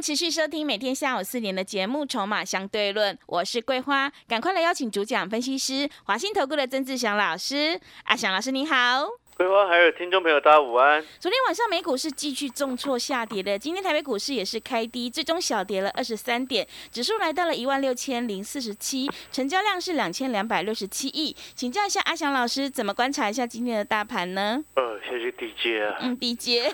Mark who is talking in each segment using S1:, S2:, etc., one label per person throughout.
S1: 持续收听每天下午四点的节目《筹码相对论》，我是桂花，赶快来邀请主讲分析师华信投顾的曾志祥老师。阿祥老师你好，
S2: 桂花还有听众朋友大家午安。
S1: 昨天晚上美股是继续重挫下跌的，今天台北股市也是开低，最终小跌了二十三点，指数来到了一万六千零四十七，成交量是两千两百六十七亿。请教一下阿祥老师，怎么观察一下今天的大盘呢？
S2: 呃，谢谢 DJ 啊。
S1: 嗯，低阶，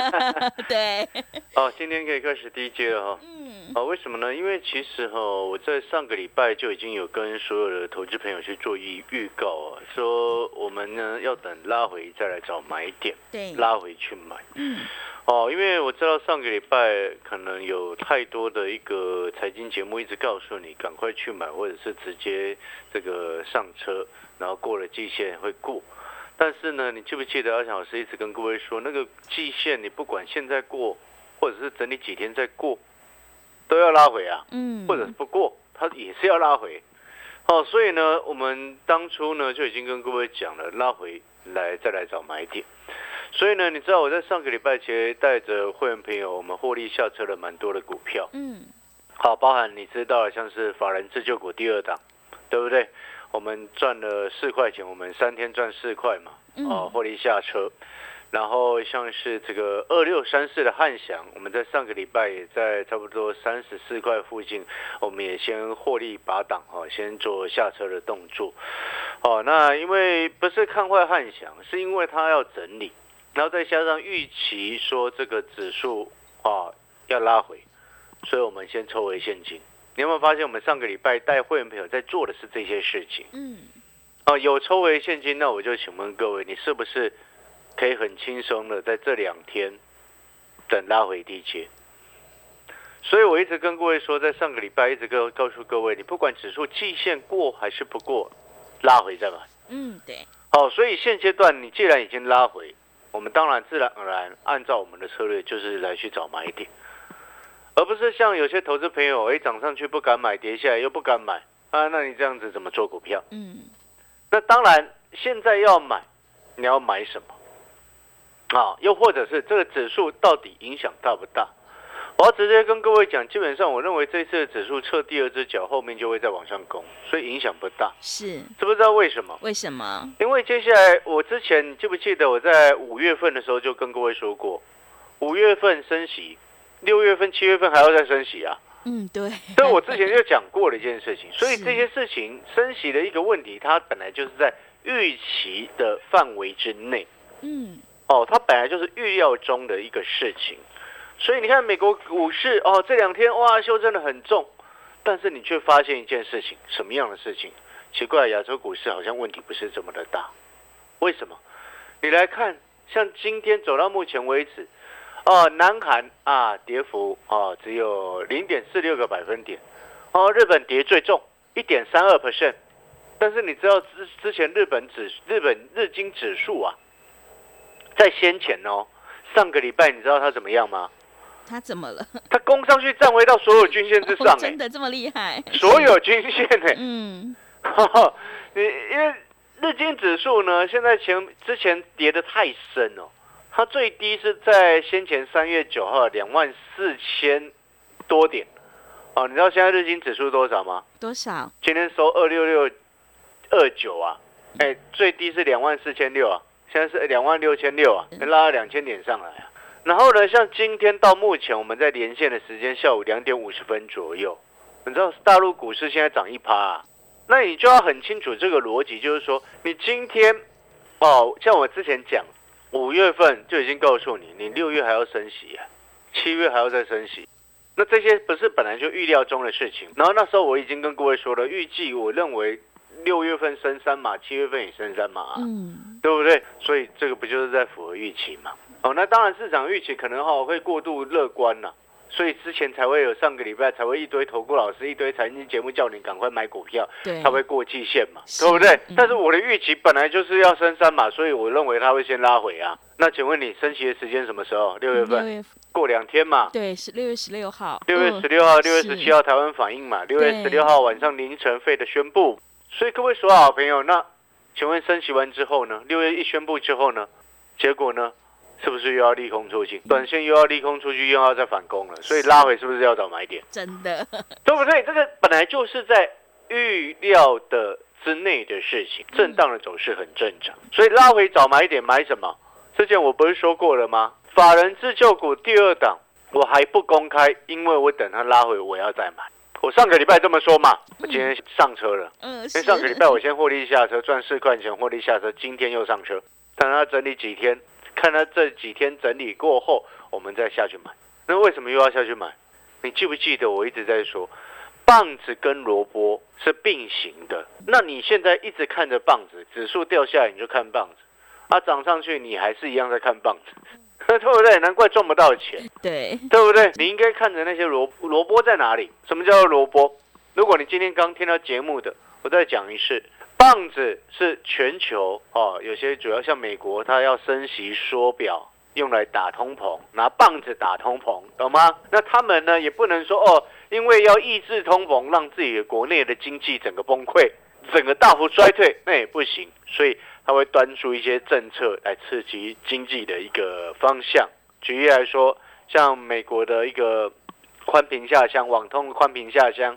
S1: 对，
S2: 哦，今天可以开始 DJ 了哈。
S1: 嗯，
S2: 哦，为什么呢？因为其实哈，我在上个礼拜就已经有跟所有的投资朋友去做预预告啊，说我们呢要等拉回再来找买点，
S1: 对，
S2: 拉回去买。
S1: 嗯，
S2: 哦，因为我知道上个礼拜可能有太多的一个财经节目一直告诉你赶快去买，或者是直接这个上车，然后过了季线会过。但是呢，你记不记得阿翔老师一直跟各位说，那个季线你不管现在过，或者是整理几天再过，都要拉回啊，
S1: 嗯，
S2: 或者是不过，它也是要拉回。哦，所以呢，我们当初呢就已经跟各位讲了，拉回来再来找买点。所以呢，你知道我在上个礼拜其实带着会员朋友，我们获利下车了蛮多的股票。
S1: 嗯，
S2: 好，包含你知道的，像是法人自救股第二档，对不对？我们赚了四块钱，我们三天赚四块嘛，
S1: 嗯
S2: 哦，获利下车。然后像是这个二六三四的汉翔，我们在上个礼拜也在差不多三十四块附近，我们也先获利拔档哦，先做下车的动作。哦，那因为不是看坏汉翔，是因为它要整理，然后再加上预期说这个指数啊要拉回，所以我们先抽回现金。你有没有发现，我们上个礼拜带会员朋友在做的是这些事情？
S1: 嗯，
S2: 哦，有抽回现金，那我就请问各位，你是不是可以很轻松的在这两天等拉回低阶？所以我一直跟各位说，在上个礼拜一直告告诉各位，你不管指数季线过还是不过，拉回再买。
S1: 嗯，对，
S2: 好，所以现阶段你既然已经拉回，我们当然自然而然按照我们的策略，就是来去找买点，而不是像有些投资朋友，哎，涨上去不敢买，跌下来又不敢买啊，那你这样子怎么做股票？
S1: 嗯，
S2: 那当然，现在要买，你要买什么？啊，又或者是这个指数到底影响大不大？我要直接跟各位讲，基本上我认为这次的指数测第二只脚，后面就会再往上攻，所以影响不大。
S1: 是，
S2: 知不知道为什么？
S1: 为什么？
S2: 因为接下来我之前你记不记得我在五月份的时候就跟各位说过，五月份升息，六月份、七月份还要再升息啊。
S1: 嗯，对，
S2: 这我之前就讲过了一件事情，所以 这些事情升息的一个问题，它本来就是在预期的范围之内
S1: 嗯，
S2: 哦，它本来就是预料中的一个事情。所以你看美国股市哦，这两天哇修正的很重，但是你却发现一件事情，什么样的事情？奇怪，亚洲股市好像问题不是这么的大，为什么？你来看，像今天走到目前为止，哦，南韩啊跌幅哦只有零点四六个百分点，哦，日本跌最重一点三二 percent，但是你知道之之前日本指日本日经指数啊，在先前哦，上个礼拜你知道它怎么样吗？
S1: 它怎么了？
S2: 它攻上去站回到所有均线之上、哎，
S1: 真的这么厉害？
S2: 所有均线哎、
S1: 嗯，
S2: 你因为日经指数呢，现在前之前跌的太深哦，它最低是在先前三月九号两万四千多点哦，你知道现在日经指数多少吗？
S1: 多少？
S2: 今天收二六六二九啊，哎，最低是两万四千六啊，现在是两万六千六啊，拉了两千点上来啊。然后呢，像今天到目前我们在连线的时间下午两点五十分左右，你知道大陆股市现在涨一趴啊，那你就要很清楚这个逻辑，就是说你今天哦，像我之前讲，五月份就已经告诉你，你六月还要升息啊，七月还要再升息。那这些不是本来就预料中的事情。然后那时候我已经跟各位说了，预计我认为六月份升三码，七月份也升三码、啊，
S1: 嗯，
S2: 对不对？所以这个不就是在符合预期嘛？哦，那当然市场预期可能哈、会过度乐观了、所以之前才会有上个礼拜才会一堆投顾老师、一堆财经节目叫你赶快买股票，
S1: 对，
S2: 它会过季线嘛，
S1: 是
S2: 对不对？
S1: 嗯
S2: 但是我的预期本来就是要升三嘛，所以我认为它会先拉回啊。那请问你升息的时间什么时候？六月份，
S1: 六月
S2: 过两天嘛。
S1: 对是六月十六号，
S2: 六月
S1: 嗯
S2: 十六号、六月十七号台湾反应嘛，六月十六号晚上凌晨费的宣布。所以各位所有好朋友，那请问升息完之后呢？六月一宣布之后呢？结果呢？是不是又要利空出尽？短线又要利空出去，又要再反攻了，所以拉回是不是要找买点？
S1: 真的
S2: 对不对？这个本来就是在预料的之内的事情，震荡的走势很正常，所以拉回找买点，买什么？之前我不是说过了吗？法人自救股第二档我还不公开，因为我等它拉回我要再买。我上个礼拜这么说嘛，我今天上车了，
S1: 嗯，
S2: 因为上个礼拜我先获利下车赚四块钱获利下车，今天又上车，等它整理几天，看它这几天整理过后，我们再下去买。那为什么又要下去买？你记不记得我一直在说，棒子跟萝卜是并行的。那你现在一直看着棒子，指数掉下来你就看棒子，啊涨上去你还是一样在看棒子，对不对？难怪赚不到钱。
S1: 对，
S2: 对不对？你应该看着那些萝萝卜在哪里？什么叫做萝卜？如果你今天刚听到节目的，我再讲一次，棒子是全球哦，有些主要像美国，它要升息缩表，用来打通膨，拿棒子打通膨，懂吗？那他们呢也不能说哦，因为要抑制通膨，让自己的国内的经济整个崩溃，整个大幅衰退，那也不行，所以他会端出一些政策来刺激经济的一个方向。举例来说，像美国的一个宽频下乡，网通宽频下乡，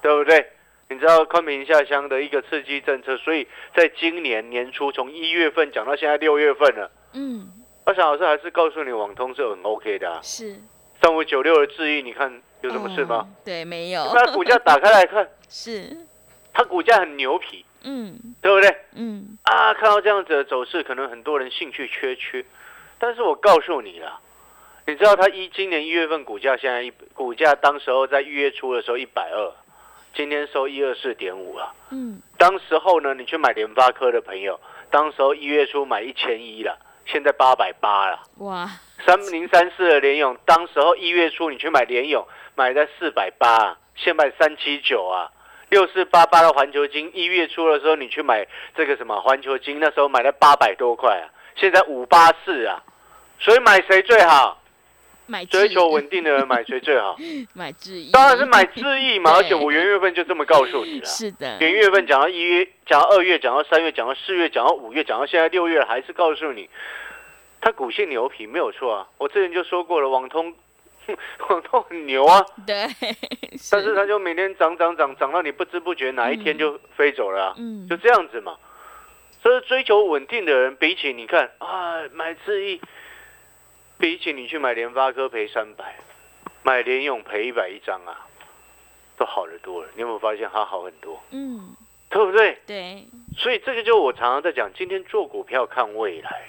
S2: 对不对？你知道昆明下乡的一个刺激政策，所以在今年年初，从一月份讲到现在六月份了。
S1: 嗯，
S2: 阿翔老师还是告诉你，网通是很 OK 的、啊。
S1: 是
S2: 三五九六的智毅，你看有什么事吗？
S1: 哦对，没有，
S2: 那股价打开来看，
S1: 是，
S2: 它股价很牛皮，
S1: 嗯
S2: 对不对？
S1: 嗯，
S2: 啊，看到这样子的走势，可能很多人兴趣缺缺，但是我告诉你啦，你知道它一今年一月份股价现在一股价当时候在一月初的时候一百二，今天收一二四点五了。
S1: 嗯，
S2: 当时候呢，你去买联发科的朋友，当时候一月初买一千一了，现在八百八了。
S1: 哇，
S2: 三零三四的联勇，当时候一月初你去买联勇，买在四百八，现在三七九啊。六四八八的环球金，一月初的时候你去买这个什么环球金，那时候买了八百多块啊，现在五八四啊。所以买谁最好？
S1: 买
S2: 追求稳定的人买谁最好？
S1: 买智毅，
S2: 当然是买智毅嘛。而且我元月份就这么告诉你了。
S1: 是的，
S2: 元月份讲到一月，讲到二月，讲到三月，讲到四月，讲到五月，讲到现在六月，还是告诉你，它股性牛皮没有错啊。我之前就说过了，网通，网通很牛啊，
S1: 对，
S2: 但是它就每天涨涨涨，涨到你不知不觉哪一天就飞走了、啊，
S1: 嗯
S2: 就这样子嘛。所以追求稳定的人，比起你看啊买智毅，比起你去买联发科赔三百，买联勇赔一百一张啊，都好得多了。你有没有发现它好很多？
S1: 嗯，
S2: 对不对？
S1: 对，
S2: 所以这个就我常常在讲，今天做股票看未来，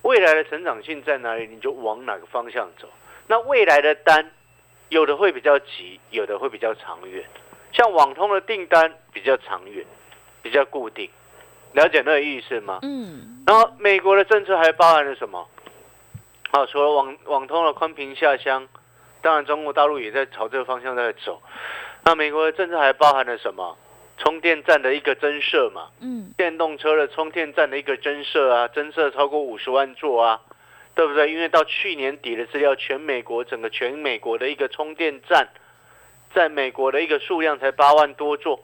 S2: 未来的成长性在哪里，你就往哪个方向走。那未来的单，有的会比较急，有的会比较长远。像网通的订单比较长远，比较固定，了解那个意思吗？
S1: 嗯，
S2: 然后美国的政策还包含了什么？啊，除了网网通的宽频下乡，当然中国大陆也在朝这个方向在走。那美国的政策还包含了什么？充电站的一个增设嘛，
S1: 嗯，
S2: 电动车的充电站的一个增设啊，增设超过五十万座啊，对不对？因为到去年底的资料，全美国整个全美国的一个充电站，在美国的一个数量才八万多座。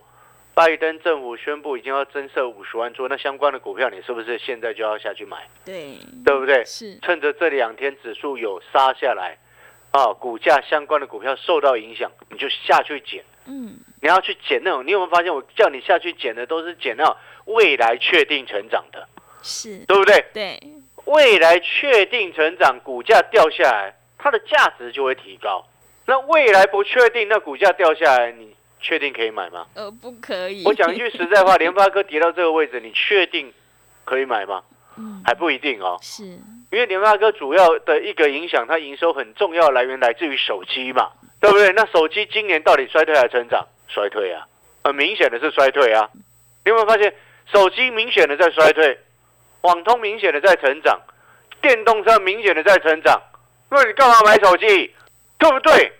S2: 拜登政府宣布已经要增设五十万座，那相关的股票你是不是现在就要下去买，
S1: 对，
S2: 对不对？
S1: 是，
S2: 趁着这两天指数有杀下来，啊，股价相关的股票受到影响，你就下去捡。
S1: 嗯，
S2: 你要去捡那种，你有没有发现我叫你下去捡的都是捡那种未来确定成长的，
S1: 是，
S2: 对不对？
S1: 对，
S2: 未来确定成长，股价掉下来，它的价值就会提高。那未来不确定，那股价掉下来，你确定可以买吗？
S1: 呃，不可以，
S2: 我讲一句实在话，联发科跌到这个位置，你确定可以买吗？
S1: 嗯，
S2: 还不一定哦，
S1: 是，
S2: 因为联发科主要的一个影响，它营收很重要的来源来自于手机嘛，对不对？那手机今年到底衰退还是成长？衰退啊，很明显的是衰退啊。你有没有发现，手机明显的在衰退，网通明显的在成长，电动车明显的在成长？那你干嘛买手机？对不对？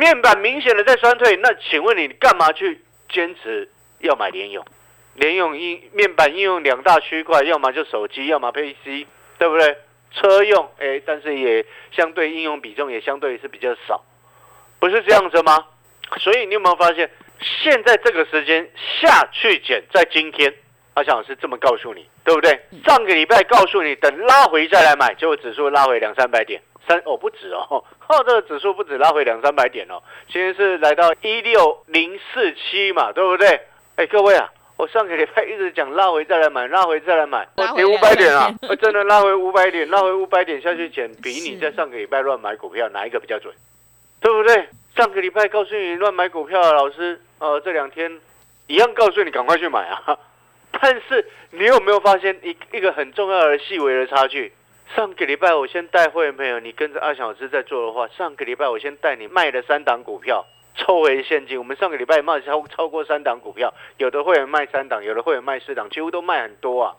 S2: 面板明显的在衰退，那请问你干嘛去坚持要买联用？联用应面板应用两大区块，要么就手机，要么 PC，对不对？车用，哎，但是也相对应用比重也相对是比较少，不是这样子吗？所以你有没有发现，现在这个时间下去减，在今天，阿强老师这么告诉你，对不对？上个礼拜告诉你，等拉回再来买，结果指数拉回两三百点，三哦不止哦，哦这个指数不止拉回两三百点哦，今天是来到一六零四七嘛，对不对？哎，各位啊。我上个礼拜一直讲拉回再来买，拉回再来买，我跌五百点啊！我真的拉回五百点，拉回五百点下去捡，比你在上个礼拜乱买股票哪一个比较准？对不对？上个礼拜告诉你乱买股票的老师，呃，这两天一样告诉你赶快去买啊！但是你有没有发现一一个很重要的细微的差距？上个礼拜我先带会员朋友，你跟着阿小老师在做的话，上个礼拜我先带你卖了三档股票。抽回现金，我们上个礼拜卖超超过三档股票，有的会员卖三档，有的会员卖四档，几乎都卖很多啊。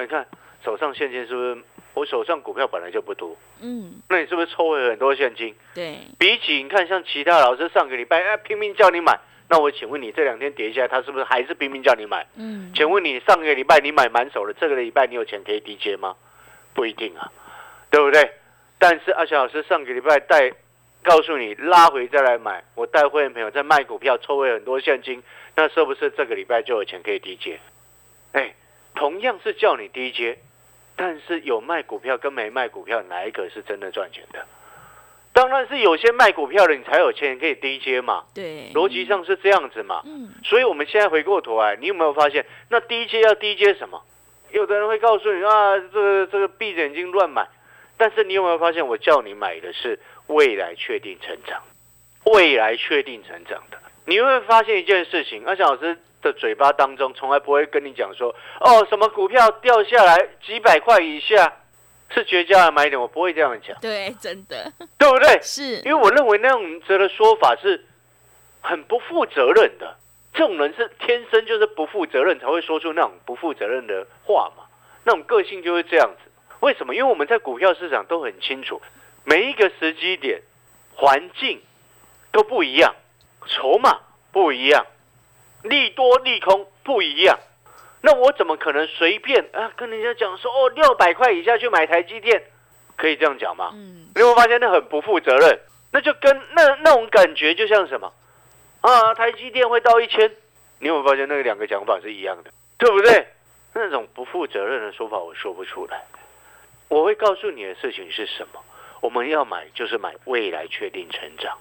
S2: 你看手上现金是不是？我手上股票本来就不多，嗯，那你是不是抽回很多现金？
S1: 对，
S2: 比起你看像其他老师上个礼拜哎拼命叫你买，那我请问你这两天跌下来，他是不是还是拼命叫你买？嗯，请问你上个礼拜你买满手了，这个礼拜你有钱可以低接吗？不一定啊，对不对？但是阿翔老师上个礼拜带。告诉你拉回再来买，我带会员朋友在卖股票，抽回很多现金，那是不是这个礼拜就有钱可以低接？哎，同样是叫你低接，但是有卖股票跟没卖股票，哪一个是真的赚钱的？当然是有些卖股票的你才有钱可以低接嘛。
S1: 对，
S2: 逻辑上是这样子嘛。嗯，所以我们现在回过头来，你有没有发现，那低接要低接什么？有的人会告诉你啊，这个这个闭着眼睛乱买，但是你有没有发现，我叫你买的是？未来确定成长，未来确定成长的，你会发现一件事情。阿翔老师的嘴巴当中从来不会跟你讲说，哦，什么股票掉下来几百块以下是绝佳的买点，我不会这样讲。
S1: 对，真的，
S2: 对不对？
S1: 是，
S2: 因为我认为那样子的说法是很不负责任的。这种人是天生就是不负责任，才会说出那种不负责任的话嘛。那种个性就是这样子。为什么？因为我们在股票市场都很清楚。每一个时机点、环境都不一样，筹码不一样，利多利空不一样。那我怎么可能随便啊跟人家讲说哦六百块以下去买台积电，可以这样讲吗？嗯，你会发现那很不负责任。那就跟那那种感觉就像什么啊台积电会到一千，你有没有发现那两个讲法是一样的，对不对？那种不负责任的说法我说不出来。我会告诉你的事情是什么？我们要买就是买未来确定成长，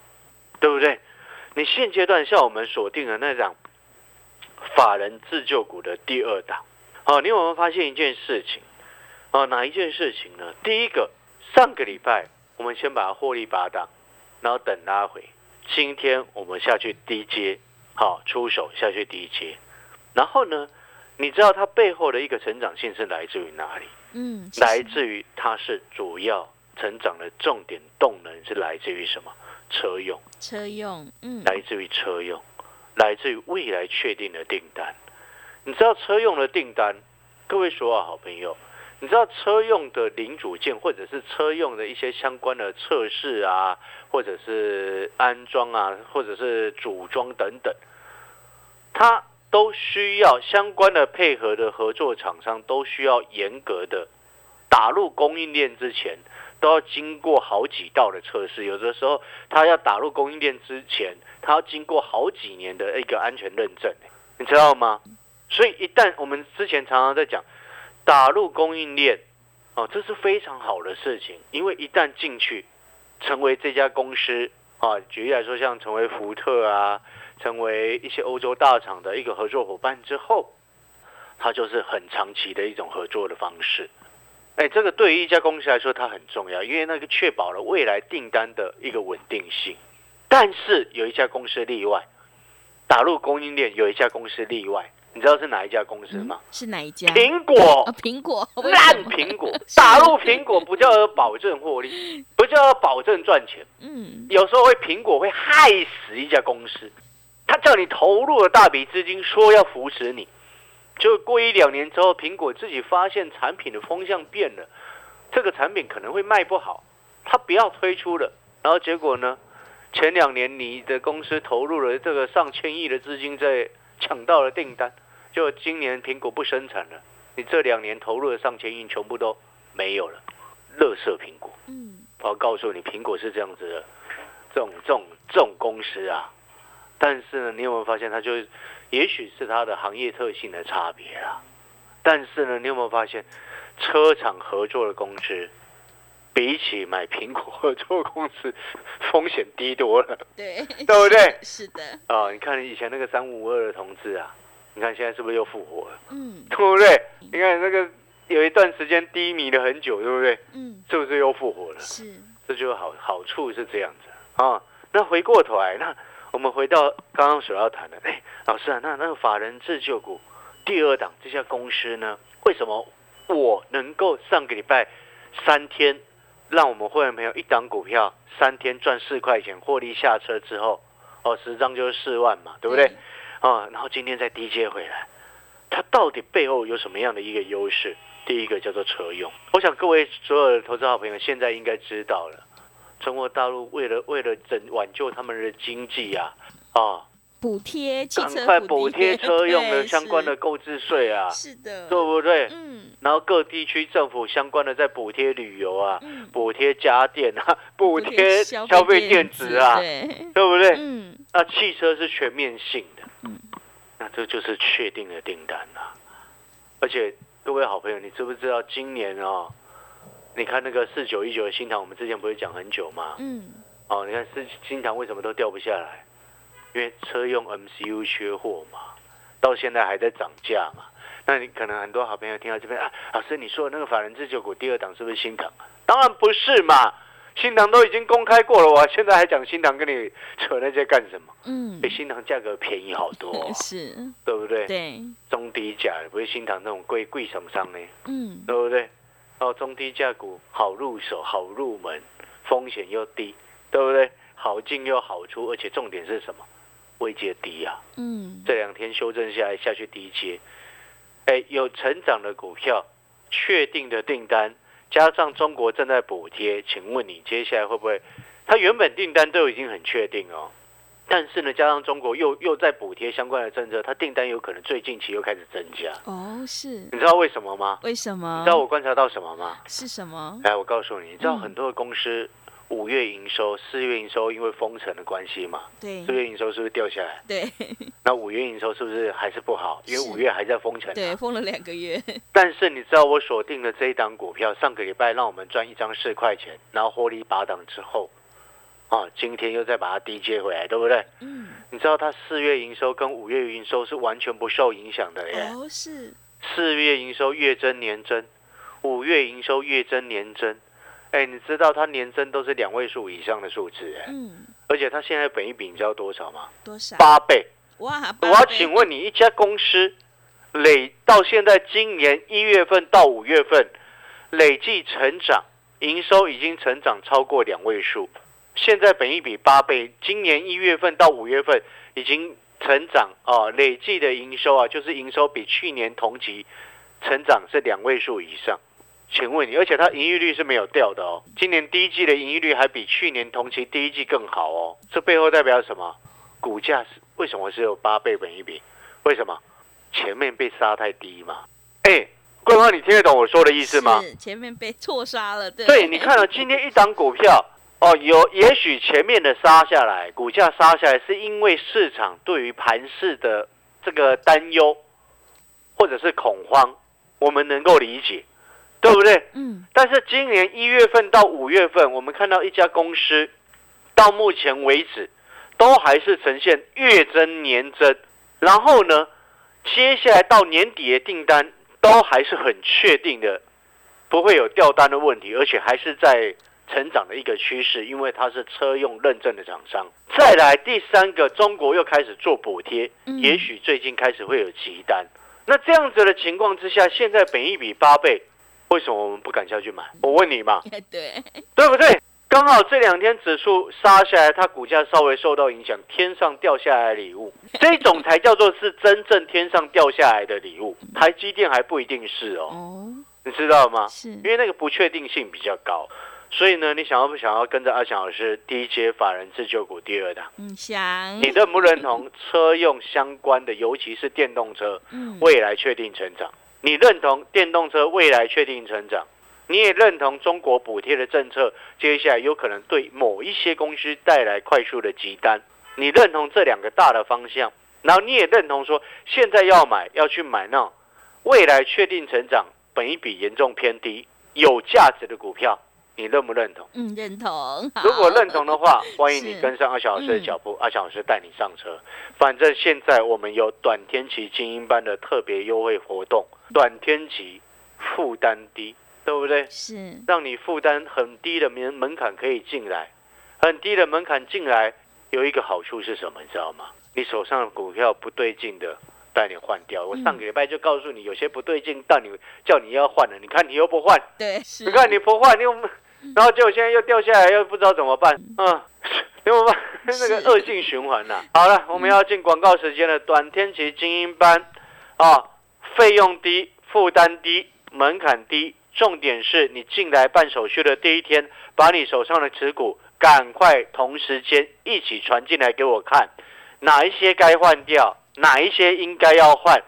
S2: 对不对？你现阶段像我们锁定的那张法人自救股的第二档，好，你有没有发现一件事情？啊，哪一件事情呢？第一个，上个礼拜我们先把获利八档，然后等拉回，今天我们下去低接，好，出手下去低接，然后呢，你知道它背后的一个成长性是来自于哪里？嗯，来自于它是主要。成长的重点动能是来自于什么？车用，
S1: 车用，嗯，
S2: 来自于车用，来自于未来确定的订单。你知道车用的订单，各位所有好朋友，你知道车用的零组件或者是车用的一些相关的测试啊，或者是安装啊，或者是组装等等，它都需要相关的配合的合作厂商都需要严格的打入供应链之前。都要经过好几道的测试，有的时候它要打入供应链之前，它要经过好几年的一个安全认证，你知道吗？所以一旦我们之前常常在讲打入供应链，哦，这是非常好的事情，因为一旦进去成为这家公司啊，举例来说，像成为福特啊，成为一些欧洲大厂的一个合作伙伴之后，它就是很长期的一种合作的方式。哎，这个对于一家公司来说，它很重要，因为那个确保了未来订单的一个稳定性。但是有一家公司例外，打入供应链有一家公司例外，你知道是哪一家公司吗？
S1: 是哪一家？
S2: 苹果。
S1: 苹果。
S2: 烂苹果。打入苹果不叫保证获利，不叫保证赚钱。嗯。有时候会苹果会害死一家公司，他叫你投入了大笔资金，说要扶持你。就过一两年之后，苹果自己发现产品的风向变了，这个产品可能会卖不好，他不要推出了。然后结果呢？前两年你的公司投入了这个上千亿的资金在抢到了订单，就今年苹果不生产了，你这两年投入的上千亿全部都没有了，乐色苹果。
S1: 嗯，
S2: 我要告诉你，苹果是这样子的，这种这种这种公司啊，但是呢，你有没有发现它就，也许是它的行业特性的差别啊，但是呢，你有没有发现，车厂合作的公司，比起买苹果合作公司，风险低多了，
S1: 对，
S2: 对不对？
S1: 是的，
S2: 啊，你看以前那个三五二的同志啊，你看现在是不是又复活了，
S1: 嗯
S2: 对不对？你看那个有一段时间低迷了很久，对不对？
S1: 嗯，
S2: 是不是又复活了？
S1: 是，
S2: 这就好好处是这样子啊。那回过头来，那我们回到刚刚所要谈的，哎，老师啊，那那个法人自救股第二档这家公司呢，为什么我能够上个礼拜三天，让我们会员朋友一档股票三天赚四块钱，获利下车之后，哦，十张就是四万嘛，对不对？啊，然后今天再低接回来，它到底背后有什么样的一个优势？第一个叫做车用，我想各位所有的投资好朋友现在应该知道了，中国大陆为了为了拯挽救他们的经济啊，啊，
S1: 补贴汽
S2: 赶
S1: 车
S2: 快补贴车用的相关的购置税啊，
S1: 是是的，
S2: 对不对？
S1: 嗯。
S2: 然后各地区政府相关的在补贴旅游啊，
S1: 嗯，
S2: 补贴家电啊，补贴
S1: 贴
S2: 消费电子啊，
S1: 对，
S2: 对不对？
S1: 嗯
S2: 那汽车是全面性的，
S1: 嗯
S2: 那这就是确定的订单啊。而且各位好朋友，你知不知道今年哦？你看那个四九一九的新塘，我们之前不是讲很久吗？
S1: 嗯，
S2: 哦，你看是新塘为什么都掉不下来？因为车用 MCU 缺货嘛，到现在还在涨价嘛。那你可能很多好朋友听到这边啊，老师你说的那个法人自救股第二档是不是新塘？当然不是嘛，新塘都已经公开过了，我现在还讲新塘跟你扯那些干什么？
S1: 嗯
S2: 比，新塘价格便宜好多、哦
S1: 是，
S2: 对不对？
S1: 对，
S2: 中低价不是新塘那种贵贵什么商呢，
S1: 嗯
S2: 对不对？哦，中低价股好入手，好入门，风险又低，对不对？好进又好出，而且重点是什么？位阶低啊！
S1: 嗯，
S2: 这两天修正下来下去低阶，哎，有成长的股票，确定的订单，加上中国正在补贴，请问你接下来会不会？它原本订单都已经很确定哦，但是呢，加上中国又又在补贴相关的政策，它订单有可能最近期又开始增加。
S1: 哦，是，
S2: 你知道为什么吗？
S1: 为什么？
S2: 你知道我观察到什么吗？
S1: 是什么？
S2: 来，我告诉你，你知道
S1: 嗯
S2: 很多的公司五月营收、四月营收因为封城的关系嘛，
S1: 对
S2: 四月营收是不是掉下来？
S1: 对
S2: 那五月营收是不是还是不好？因为五月还在封城、啊。
S1: 对，封了两个月，
S2: 但是你知道我锁定了这一档股票，上个礼拜让我们赚一张四块钱，然后获利八档之后，啊，今天又再把它低接回来，对不对？
S1: 嗯，
S2: 你知道它四月营收跟五月营收是完全不受影响的耶。
S1: 哦，是，
S2: 四月营收月增年增，五月营收月增年增。哎，你知道它年增都是两位数以上的数字哎，
S1: 嗯，
S2: 而且它现在本益比你知道多少吗？
S1: 多少？
S2: 八倍。
S1: 哇，
S2: 我要请问你，一家公司累到现在今年一月份到五月份，累计成长营收已经成长超过两位数，现在本益比八倍，今年一月份到五月份已经成长啊，累计的营收啊，就是营收比去年同期成长是两位数以上。请问你，而且它盈利率是没有掉的哦，今年第一季的盈利率还比去年同期第一季更好哦，这背后代表什么？股价是为什么只有八倍本一比？为什么？前面被杀太低嘛？哎，桂花，你听得懂我说的意思吗？
S1: 是前面被错杀了，对，
S2: 对，你看了、今天一档股票哦，有也许前面的杀下来，股价杀下来是因为市场对于盘势的这个担忧或者是恐慌，我们能够理解，对不对？
S1: 嗯，
S2: 但是今年一月份到五月份，我们看到一家公司到目前为止都还是呈现月增年增，然后呢，接下来到年底的订单都还是很确定的，不会有掉单的问题，而且还是在成长的一个趋势，因为它是车用认证的厂商。再来第三个，中国又开始做补贴，
S1: 嗯
S2: 也许最近开始会有急单。那这样子的情况之下，现在本一比八倍，为什么我们不敢下去买？我问你嘛，
S1: 对，
S2: 对不对？刚好这两天指数杀下来，它股价稍微受到影响，天上掉下来的礼物，这种才叫做是真正天上掉下来的礼物。台积电还不一定是哦，
S1: 哦，
S2: 你知道吗？
S1: 是
S2: 因，为那个不确定性比较高。所以呢，你想要不想要跟着阿翔老师第一阶法人自救股第二档？
S1: 嗯，想
S2: 你认不认同车用相关的，尤其是电动车
S1: 嗯
S2: 未来确定成长？你认同电动车未来确定成长？你也认同中国补贴的政策接下来有可能对某一些公司带来快速的急单？你认同这两个大的方向？然后你也认同说，现在要买要去买那未来确定成长、本一比严重偏低、有价值的股票，你认不认同？
S1: 嗯认同，
S2: 如果认同的话，欢迎你跟上阿小老师的脚步，阿小老师带你上车。反正现在我们有短天期精英班的特别优惠活动，短天期负担低，对不对？
S1: 是
S2: 让你负担很低的门门槛可以进来，很低的门槛进来有一个好处是什么？你知道吗？你手上的股票不对劲的，带你换掉。我上个礼拜就告诉你，有些不对劲，到你叫你要换了，你看你又不换，
S1: 对是，
S2: 你看你不换，你又，然后结果现在又掉下来，又不知道怎么办，嗯，怎么办？那个恶性循环呐、好了，我们要进广告时间了。短天期精英班啊，费用低，负担低，门槛低，重点是你进来办手续的第一天，把你手上的持股赶快同时间一起传进来给我看，哪一些该换掉，哪一些应该要换。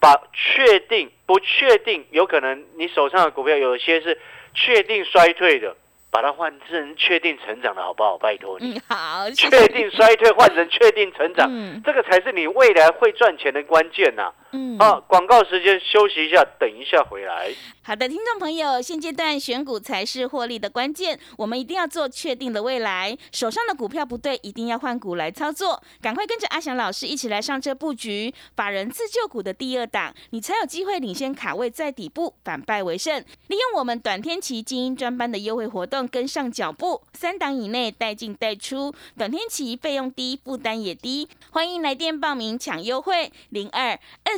S2: 把确定不确定，有可能你手上的股票有些是确定衰退的，把它换成确定成长的好不好？拜托你，
S1: 嗯好，
S2: 确定衰退换成确定成长，
S1: 嗯。
S2: 这个才是你未来会赚钱的关键呐、
S1: 嗯
S2: 啊！广告时间休息一下，等一下回来。
S1: 好的，听众朋友，现阶段选股才是获利的关键，我们一定要做确定的未来。手上的股票不对，一定要换股来操作。赶快跟着阿翔老师一起来上车布局法人自救股的第二档，你才有机会领先卡位在底部，反败为胜。利用我们短天期精英专班的优惠活动，跟上脚步，三档以内带进带出，短天期费用低，负担也低。欢迎来电报名抢优惠，零二二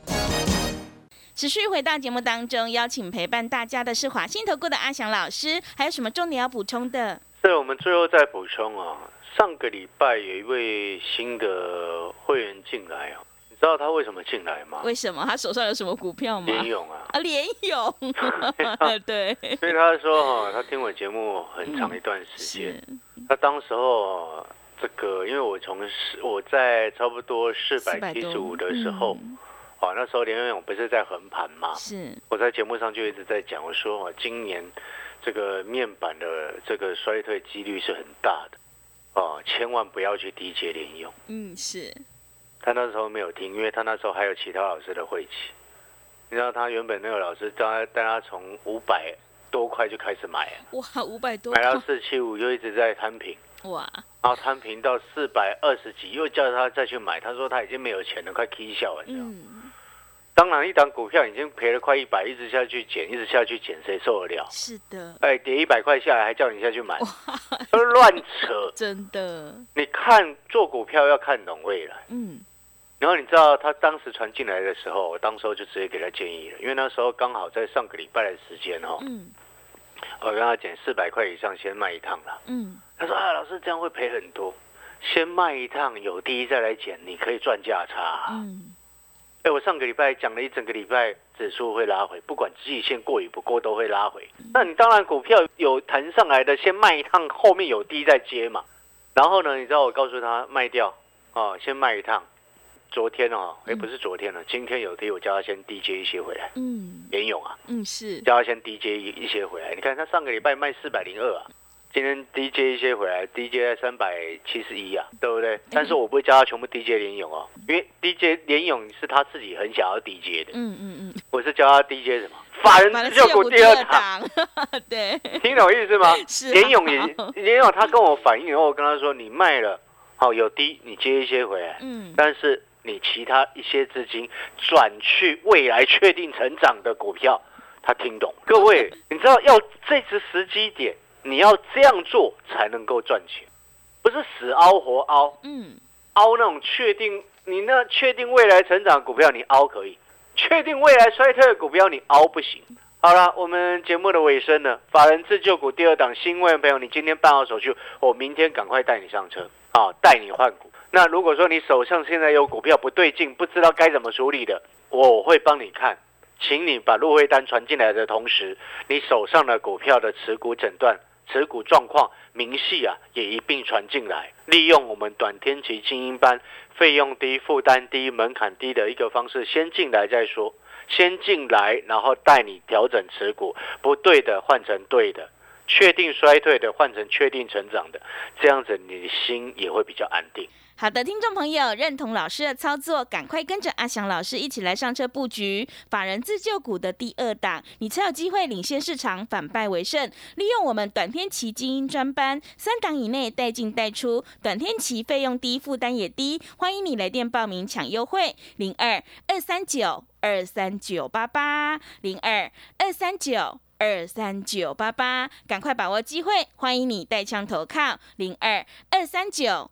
S1: 持续回到节目当中，邀请陪伴大家的是华信投顾的阿翔老师，还有什么重点要补充的？
S2: 对，我们最后再补充啊，上个礼拜有一位新的会员进来哦，你知道他为什么进来吗？
S1: 为什么他手上有什么股票吗？
S2: 联勇啊，
S1: 啊，联勇，对，
S2: 所以他说哈、他听我节目很长一段时间，
S1: 是
S2: 他当时候这个，因为我从四我在差不多四百七十五的时候，
S1: 嗯
S2: 哦，那时候联勇不是在横盘嘛，
S1: 是
S2: 我在节目上就一直在讲，我说哦，今年这个面板的这个衰退几率是很大的，哦，千万不要去低阶联用。
S1: 嗯是
S2: 他那时候没有听，因为他那时候还有其他老师的会期。你知道他原本那个老师叫他带他从五百多块就开始买啊，
S1: 哇五百多
S2: 买到四七五就一直在摊平，
S1: 哇
S2: 然后摊平到四百二十几，又叫他再去买。他说他已经没有钱了，快 K 笑了，你知道吗？
S1: 嗯
S2: 当然，一档股票已经赔了快一百，一直下去减，一直下去减，谁受得了？
S1: 是的
S2: 哎，跌一百块下来还叫你下去买，都乱扯。
S1: 真的
S2: 你看做股票要看懂未来。
S1: 嗯
S2: 然后你知道他当时传进来的时候，我当时候就直接给他建议了，因为那时候刚好在上个礼拜的时间哦，
S1: 嗯
S2: 我跟他减四百块以上先卖一趟了。
S1: 嗯
S2: 他说啊，老师这样会赔很多，先卖一趟有低再来减，你可以赚价差。
S1: 嗯
S2: 哎，我上个礼拜讲了一整个礼拜，指数会拉回，不管季线过与不过都会拉回。那你当然股票有弹上来的，先卖一趟，后面有低再接嘛。然后呢，你知道我告诉他卖掉哦，先卖一趟。昨天哦，哎，不是昨天了，今天有低，我叫他先低接一些回来。
S1: 嗯
S2: 联勇啊，
S1: 嗯是
S2: 叫他先低接一一些回来。你看他上个礼拜卖四百零二啊，今天 DJ 一些回来，低接在三百七十一啊，对不对？但是我不会叫他全部 DJ 联勇哦，因为 DJ 联勇是他自己很想要 DJ 的。
S1: 嗯嗯嗯，
S2: 我是教他 DJ 什么？法人
S1: 把
S2: 自救股第二档，
S1: 档，对，
S2: 听懂意思吗？
S1: 是啊
S2: 联勇也联勇，他跟我反映以后，我跟他说，你卖了，好有低，你接一些回来，
S1: 嗯，
S2: 但是你其他一些资金转去未来确定成长的股票，他听懂。各位，你知道要这次时机点，你要这样做才能够赚钱，不是死凹活凹，
S1: 嗯，
S2: 凹那种确定你那确定未来成长的股票你凹可以，确定未来衰退的股票你凹不行。好了，我们节目的尾声呢，法人自救股第二档，新会员朋友，你今天办好手续，我明天赶快带你上车啊，带你换股。那如果说你手上现在有股票不对劲，不知道该怎么处理的，我会帮你看，请你把入会单传进来的同时，你手上的股票的持股诊断、持股状况、明细啊，也一并传进来，利用我们短天期精英班费用低、负担低、门槛低的一个方式，先进来再说。先进来，然后带你调整持股，不对的换成对的，确定衰退的换成确定成长的，这样子你的心也会比较安定。
S1: 好的，听众朋友，认同老师的操作，赶快跟着阿翔老师一起来上车布局法人自救股的第二档，你才有机会领先市场，反败为胜。利用我们短天期精英专班，三档以内带进带出，短天期费用低，负担也低，欢迎你来电报名抢优惠，零二二三九二三九八八零二二三九。二三九八八，赶快把握机会！欢迎你带枪投靠零二二三九